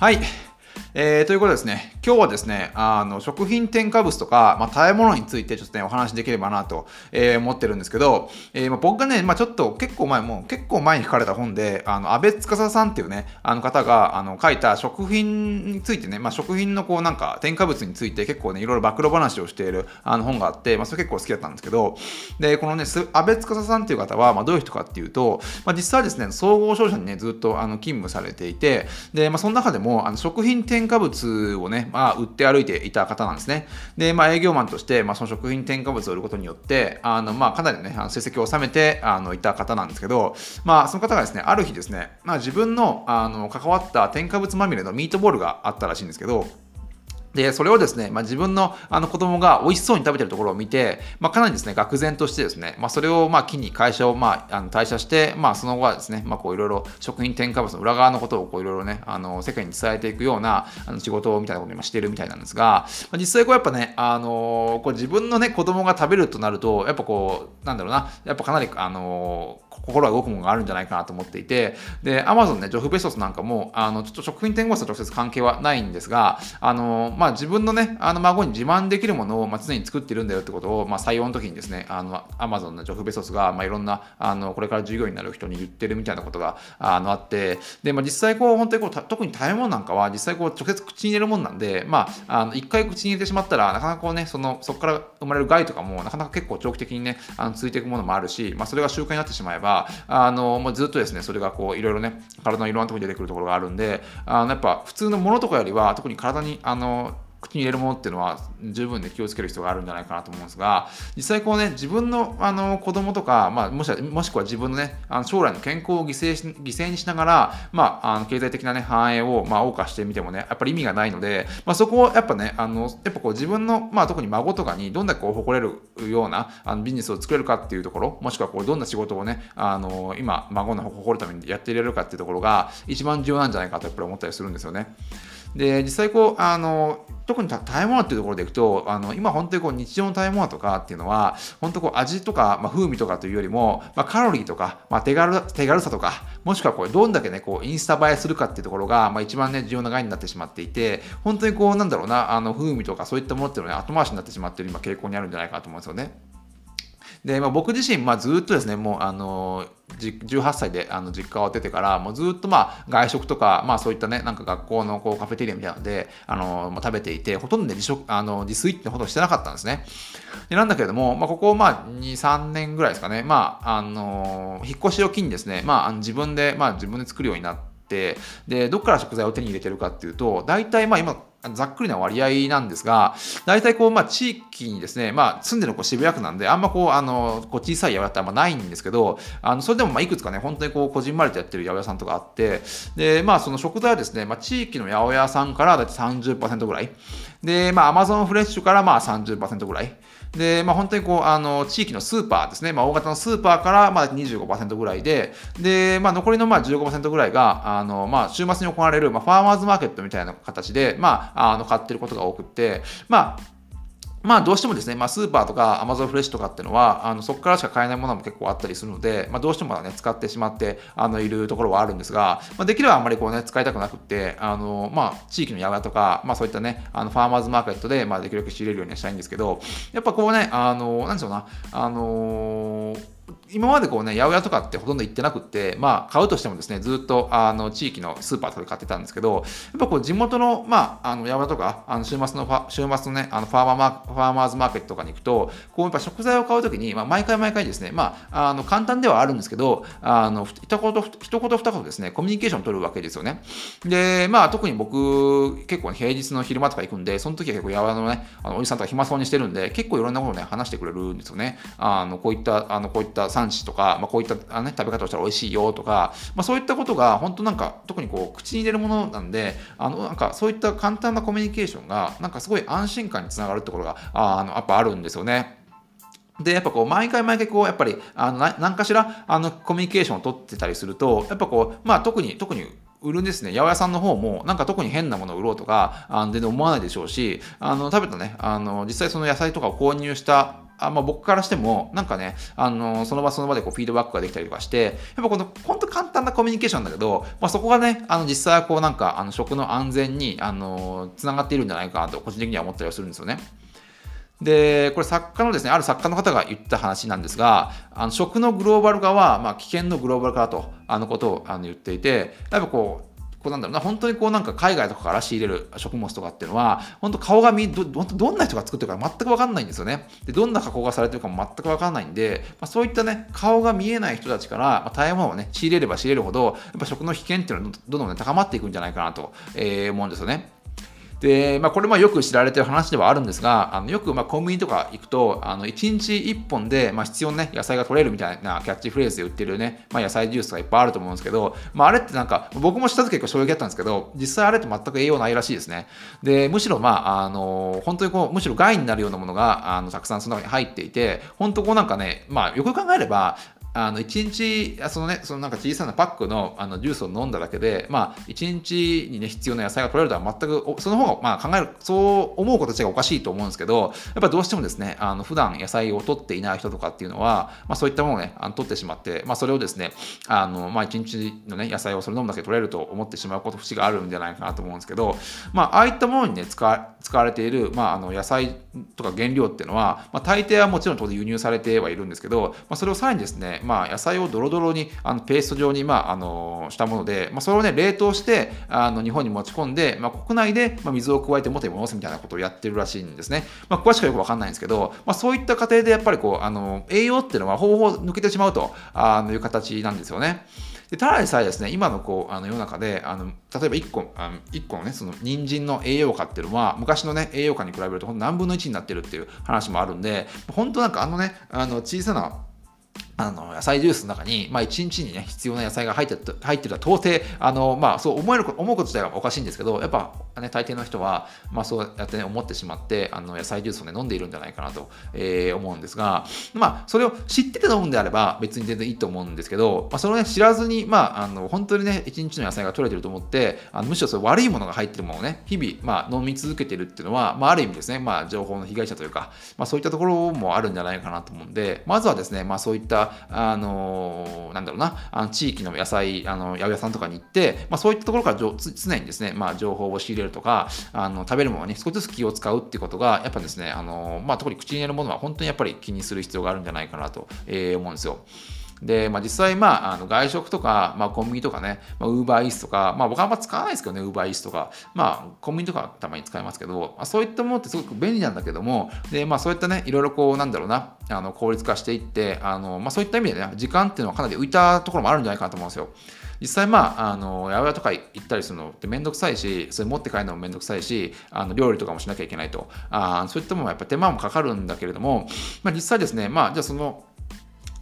はい。えー、ということですね、今日はですね、あの食品添加物とか、まあ、食べ物についてちょっとね、お話できればなと、えー、思ってるんですけど、えーまあ、僕がね、まあ、ちょっと結構前、もう結構前に書かれた本で、あの安倍司さんっていうね、あの方があの書いた食品についてね、まあ、食品のこうなんか添加物について結構ね、いろいろ暴露話をしているあの本があって、まあ、それ結構好きだったんですけど、で、このね、安倍司さんっていう方は、まあ、どういう人かっていうと、まあ、実はですね、総合商社にね、ずっとあの勤務されていて、で、まあ、その中でもあの食品添加物をね、まあ、売って歩いていた方なんですね。で、まあ、営業マンとして、まあ、その食品添加物を売ることによって、あの、まあ、かなりね、あの成績を収めて、あの、いた方なんですけど、まあ、その方がですね、ある日ですね、まあ、自分の、あの、関わった添加物まみれのミートボールがあったらしいんですけど、で、それをですね、まあ、自分のあの子供が美味しそうに食べてるところを見て、まあ、かなりですね、愕然としてですね、まあ、それをまあ機に会社をまああの退社して、まあ、その後はですね、ま、こういろいろ食品添加物の裏側のことをこういろいろね、あの世界に伝えていくようなあの仕事みたいなことを今してるみたいなんですが、まあ、実際こうやっぱね、あのこう自分のね、子供が食べるとなると、やっぱこう、なんだろうな、やっぱかなり、あの心が動くものがあるんじゃないかなと思っていて、で、アマゾンね、ジョフベソスなんかも、あの、ちょっと食品添加物と直接関係はないんですが、あの、まあ、自分のね、あの、孫に自慢できるものを、まあ、常に作ってるんだよってことを、まあ、採用の時にですね、あの、アマゾンのジョフベソスが、まあ、いろんな、あの、これから従業になる人に言ってるみたいなことが、あの、あって、で、まあ、実際こう、本当にこう、特に食べ物なんかは、実際こう、直接口に入れるもんなんで、まあ、あの、一回口に入れてしまったら、なかなかこうね、その、そこから生まれる害とかも、なかなか結構長期的にね、あの続いていくものもあるし、まあ、それが習慣になってしまえば、あの、もうずっとですね、それがこう、いろいろね、体のいろんなところに出てくるところがあるんで、あのやっぱ普通のものとかよりは、特に体に、あの、口に入れるものっていうのは十分で気をつける必要があるんじゃないかなと思うんですが実際こうね自分のあの子供とか、まあ、もしもしくは自分のねあの将来の健康を犠牲し犠牲にしながら、まあ、あの経済的なね繁栄を、まあ、謳歌してみてもねやっぱり意味がないので、まあ、そこをやっぱねあのやっぱこう自分の、まあ、特に孫とかにどんだけこう誇れるようなあのビジネスを作れるかっていうところもしくはこうどんな仕事をねあの今孫の誇るためにやっていれるかっていうところが一番重要なんじゃないかとやっぱり思ったりするんですよね。で実際こうあの特に食べ物っていうところでいくとあの今本当にこう日常の食べ物とかっていうのは本当こう味とか、まあ、風味とかというよりも、まあ、カロリーとか、まあ、手軽手軽さとかもしくはこれどんだけねこうインスタ映えするかっていうところが、まあ、一番ね重要な概念になってしまっていて本当にこうなんだろうなあの風味とかそういったものっていうのは、ね、後回しになってしまっている今傾向にあるんじゃないかなと思うんですよね。で、まあ、僕自身、まあ、ずっとですね、もう、あの、18歳であの実家を出てから、もうずっとまあ外食とか、まあそういったね、なんか学校のこうカフェテリアみたいなので、あの、まあ、食べていて、ほとんどね、自食、あの、自炊ってほとんどしてなかったんですね。でなんだけれども、まあここまあ2、3年ぐらいですかね、まあ、あの、引っ越しを機にですね、まあ自分で、まあ自分で作るようになって、で、どっから食材を手に入れてるかっていうと、大体まあ今、ざっくりな割合なんですが、大体こう、まあ、地域にですね、まあ、住んでるこう渋谷区なんで、あんまこう、あの、こう小さい八百屋ってあんまないんですけど、あの、それでもまあ、いくつかね、本当にこう、こじんまりとやってる八百屋さんとかあって、で、まあ、その食材はですね、まあ、地域の八百屋さんからだいたい30%ぐらい。で、まあ、アマゾンフレッシュからまあ30%ぐらい。で、まあ、本当にこう、あの、地域のスーパーですね、まあ、大型のスーパーからまあ25%ぐらいで、で、まあ、残りのまあ15%ぐらいが、あの、まあ、週末に行われる、まあ、ファーマーズマーケットみたいな形で、まあ、あの、買ってることが多くて、まあ、まあどうしてもですね、まあ、スーパーとかアマゾンフレッシュとかっていうのは、あのそこからしか買えないものも結構あったりするので、まあ、どうしてもね、使ってしまってあのいるところはあるんですが、まあ、できればあんまりこうね、使いたくなくって、あのまあ、地域の山とか、まあ、そういったね、あのファーマーズマーケットで、まあ、できるだけ仕入れるようにしたいんですけど、やっぱこうね、あのなんでしょうな、あのー今までこうね、八百屋とかってほとんど行ってなくって、まあ、買うとしてもですね、ずっと、あの、地域のスーパーとかで買ってたんですけど、やっぱこう、地元の、まあ、あの、八百屋とか、あの、週末のファ、週末のね、あの、ファーマー、ファーマーズマーケットとかに行くと、こう、やっぱ食材を買うときに、まあ、毎回毎回ですね、まあ、あの、簡単ではあるんですけど、あの、一言、一言二言ですね、コミュニケーションを取るわけですよね。で、まあ、特に僕、結構、ね、平日の昼間とか行くんで、その時は結構、八百屋のね、あの、おじさんとか暇そうにしてるんで、結構いろんなことをね、話してくれるんですよね。あの、こういった、あの、こういった産地とか、まあ、こういったあ、ね、食べ方をしたら美味しいよとか、まあ、そういったことが本当なんか特にこう口に入れるものなんであのなんかそういった簡単なコミュニケーションがなんかすごい安心感につながるところがああのやっぱあるんですよね。で、やっぱこう、毎回毎回こう、やっぱり、あの、何かしら、あの、コミュニケーションを取ってたりすると、やっぱこう、まあ、特に、特に、売るんですね、八百屋さんの方も、なんか特に変なものを売ろうとか、あの全然思わないでしょうし、あの、食べたね、あの、実際その野菜とかを購入したあまあ、僕からしても、なんかね、あのその場その場でこうフィードバックができたりとかして、やっぱこの、本当簡単なコミュニケーションだけど、まあ、そこがね、あの実際はこうなんか、あの食の安全に、あのつながっているんじゃないかなと、個人的には思ったりはするんですよね。で、これ作家のですね、ある作家の方が言った話なんですが、あの食のグローバル化は、まあ、危険のグローバル化だと、あのことをあの言っていて、やっぱこう、こうなんだろうな、本当にこうなんか海外とかから仕入れる食物とかっていうのは、本当顔が見、ど、どんな人が作ってるか全くわかんないんですよね。で、どんな加工がされてるかも全くわかんないんで、まあ、そういったね、顔が見えない人たちから、まあ、大物をね、仕入れれば仕入れるほど、やっぱ食の危険っていうのはどんどん、ね、高まっていくんじゃないかなと、えー、思うんですよね。で、まあ、これまあよく知られてる話ではあるんですが、あのよくまあコンビニとか行くと、あの1日1本でまあ必要な、ね、野菜が取れるみたいなキャッチフレーズで売ってるね、まあ、野菜ジュースがいっぱいあると思うんですけど、まあ、あれってなんか、僕も知った時結構衝撃だったんですけど、実際あれって全く栄養ないらしいですね。で、むしろまあ、あの、本当にこう、むしろ害になるようなものが、あの、たくさんその中に入っていて、本当こうなんかね、まあ、よく考えれば、あの1日そのねそのなんか小さなパックのあのジュースを飲んだだけでまあ1日にね必要な野菜が取れるとは全くその方がまあ考えるそう思うこと自体がおかしいと思うんですけどやっぱどうしてもですねあの普段野菜を取っていない人とかっていうのは、まあ、そういったものをねあの取ってしまって、まあ、それをですねあの、まあ、1日のね野菜をそれ飲むだけ取れると思ってしまうこと節があるんじゃないかなと思うんですけど、まあ、ああいったものにね使使われている、まあ、あの野菜とか原料っていうのは、まあ、大抵はもちろん当然輸入されてはいるんですけど、まあ、それをさらにですね、まあ、野菜をドロドロにあのペースト状に、まあ、あのしたもので、まあ、それをね冷凍してあの日本に持ち込んで、まあ、国内で、まあ、水を加えて元に戻すみたいなことをやってるらしいんですね、まあ、詳しくはよくわかんないんですけど、まあ、そういった過程でやっぱりこうあの栄養っていうのはほぼほぼ抜けてしまうとあのいう形なんですよね。でただでさえですね、今のこうあの世の中で、あの例えば1個あの1個のね、その人参の栄養価っていうのは、昔のね、栄養価に比べると何分の1になってるっていう話もあるんで、本当なんかあのね、あの小さなあの野菜ジュースの中に、まあ、1日にね、必要な野菜が入って入ってるとは到底、あの、まあ、そう思える、思うこと自体はおかしいんですけど、やっぱ、ね、大抵の人は、まあ、そうやってね、思ってしまって、あの、野菜ジュースをね、飲んでいるんじゃないかなと、えー、思うんですが、まあ、それを知ってて飲むんであれば、別に全然いいと思うんですけど、まあ、それをね、知らずに、まあ、あの、本当にね、1日の野菜が取れてると思って、あのむしろそれ悪いものが入ってるものをね、日々、まあ、飲み続けてるっていうのは、まあ、ある意味ですね、まあ、情報の被害者というか、まあ、そういったところもあるんじゃないかなと思うんで、まずはですね、まあ、そういった、あの、なんだろうな、あの地域の野菜、あの八百屋さんとかに行って、まあ、そういったところから常にですね、まあ、情報を仕入れるとか、あの食べるものに少しずつ気を使うっていうことが、やっぱですね、あのまあ、特に口に入れるものは本当にやっぱり気にする必要があるんじゃないかなと、えー、思うんですよ。で、まあ、実際、まあ、あの外食とか、まあ、コンビニとかね、まあウーバーイースとか、まあ、僕はあんま使わないですけどね、ウーバーイースとか、まあ、コンビニとかたまに使いますけど、まあ、そういったものってすごく便利なんだけども、で、まあ、そういったね、いろいろこう、なんだろうな、あの効率化していって、あのまあ、そういった意味でね、時間っていうのはかなり浮いたところもあるんじゃないかなと思うんですよ。実際まあ、あの、八百屋とか行ったりするのってめんどくさいし、それ持って帰るのもめんどくさいし、あの料理とかもしなきゃいけないと。あそういったものはやっぱ手間もかかるんだけれども、まあ、実際ですね、まあ、じゃあその、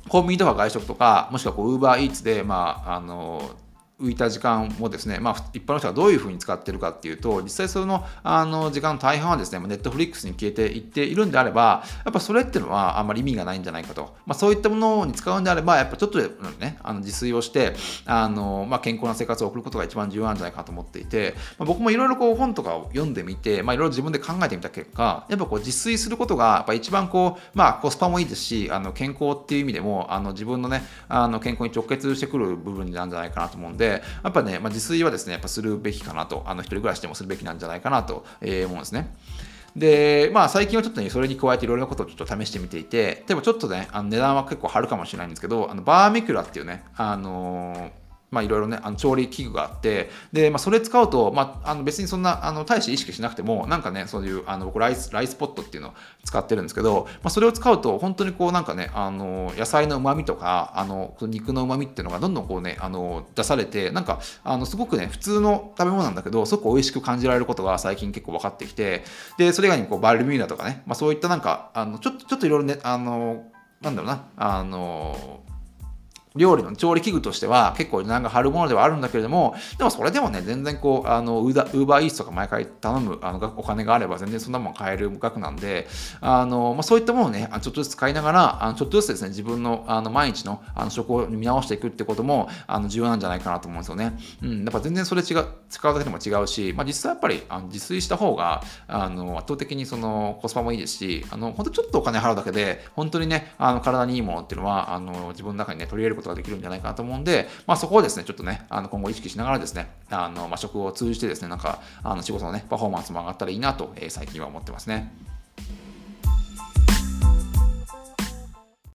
コンビニとか外食とか、もしくはこう、ウーバーイーツで、まあ、あの、浮いた時間もですね、まあ、一般の人がどういうふうに使ってるかっていうと、実際そのあの時間の大半はですね、ネットフリックスに消えていっているんであれば、やっぱそれっていうのはあんまり意味がないんじゃないかと。まあ、そういったものに使うんであれば、やっぱちょっとね、あの自炊をして、あのまあ、健康な生活を送ることが一番重要なんじゃないかと思っていて、まあ、僕もいろいろこう本とかを読んでみて、まあ、いろいろ自分で考えてみた結果、やっぱこう自炊することがやっぱ一番こう、まあ、コスパもいいですし、あの健康っていう意味でも、あの自分のね、あの健康に直結してくる部分なんじゃないかなと思うんで、でやっぱね、まあ、自炊はですね、やっぱするべきかなと、あの一人暮らしでもするべきなんじゃないかなと、えー、思うんですね。で、まあ最近はちょっとね、それに加えていろいろなことをちょっと試してみていて、でもちょっとね、あの値段は結構張るかもしれないんですけど、あのバーミキュラっていうね、あのーまあいろいろね、あの調理器具があって、で、まあそれ使うと、まああの別にそんな、あの、大して意識しなくても、なんかね、そういう、あの、僕ライス、ライスポットっていうのを使ってるんですけど、まあそれを使うと、本当にこうなんかね、あの、野菜の旨味とか、あの、肉の旨味っていうのがどんどんこうね、あの、出されて、なんか、あの、すごくね、普通の食べ物なんだけど、すごく美味しく感じられることが最近結構分かってきて、で、それ以外にこう、バルミューダとかね、まあそういったなんか、あの、ちょっと、ちょっといろいろね、あの、なんだろうな、あの、料理の調理器具としては結構値段が張るものではあるんだけれども、でもそれでもね、全然こう、あの、ウーバーイーツとか毎回頼むあのお金があれば全然そんなもん買える額なんで、あの、まあ、そういったものをね、ちょっとずつ使いながら、あのちょっとずつですね、自分のあの毎日のあの食を見直していくってこともあの重要なんじゃないかなと思うんですよね。うん、やっぱ全然それ違う、使うだけでも違うし、まあ、実際やっぱりあの自炊した方が、あの、圧倒的にそのコスパもいいですし、あの、本当ちょっとお金払うだけで、本当にね、あの体にいいものっていうのは、あの、自分の中にね、取り入れることができるんじゃないかなと思うんで、まあ、そこをですね、ちょっとね、あの今後意識しながらですね、あのまあ、食を通じてですね、なんかあの仕事のね、パフォーマンスも上がったらいいなと、えー、最近は思ってますね。